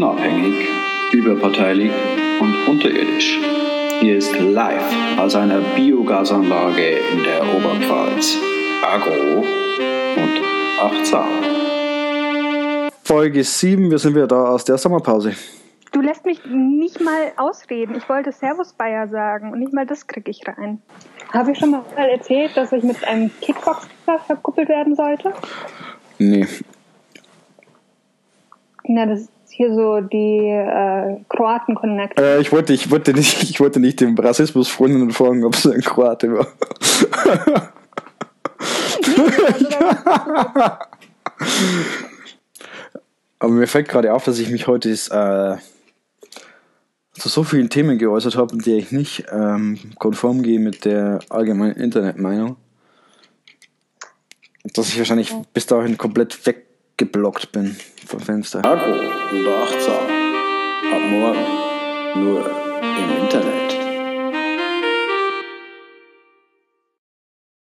Unabhängig, überparteilich und unterirdisch. Hier ist live aus einer Biogasanlage in der Oberpfalz. Agro und achtsam. Folge 7, wir sind wieder da aus der Sommerpause. Du lässt mich nicht mal ausreden. Ich wollte Servus Bayer sagen und nicht mal das kriege ich rein. Habe ich schon mal erzählt, dass ich mit einem Kickboxer verkuppelt werden sollte? Nee. Na, das hier so die äh, Kroaten Connect. Äh, ich, wollte, ich, wollte nicht, ich wollte nicht dem Rassismusfreundinnen fragen, ob es ein Kroate war. Aber mir fällt gerade auf, dass ich mich heute äh, zu so vielen Themen geäußert habe, der ich nicht ähm, konform gehe mit der allgemeinen Internetmeinung. Dass ich wahrscheinlich bis dahin komplett weggeblockt bin vom Fenster. Agro und achtsam. Ab morgen nur im Internet.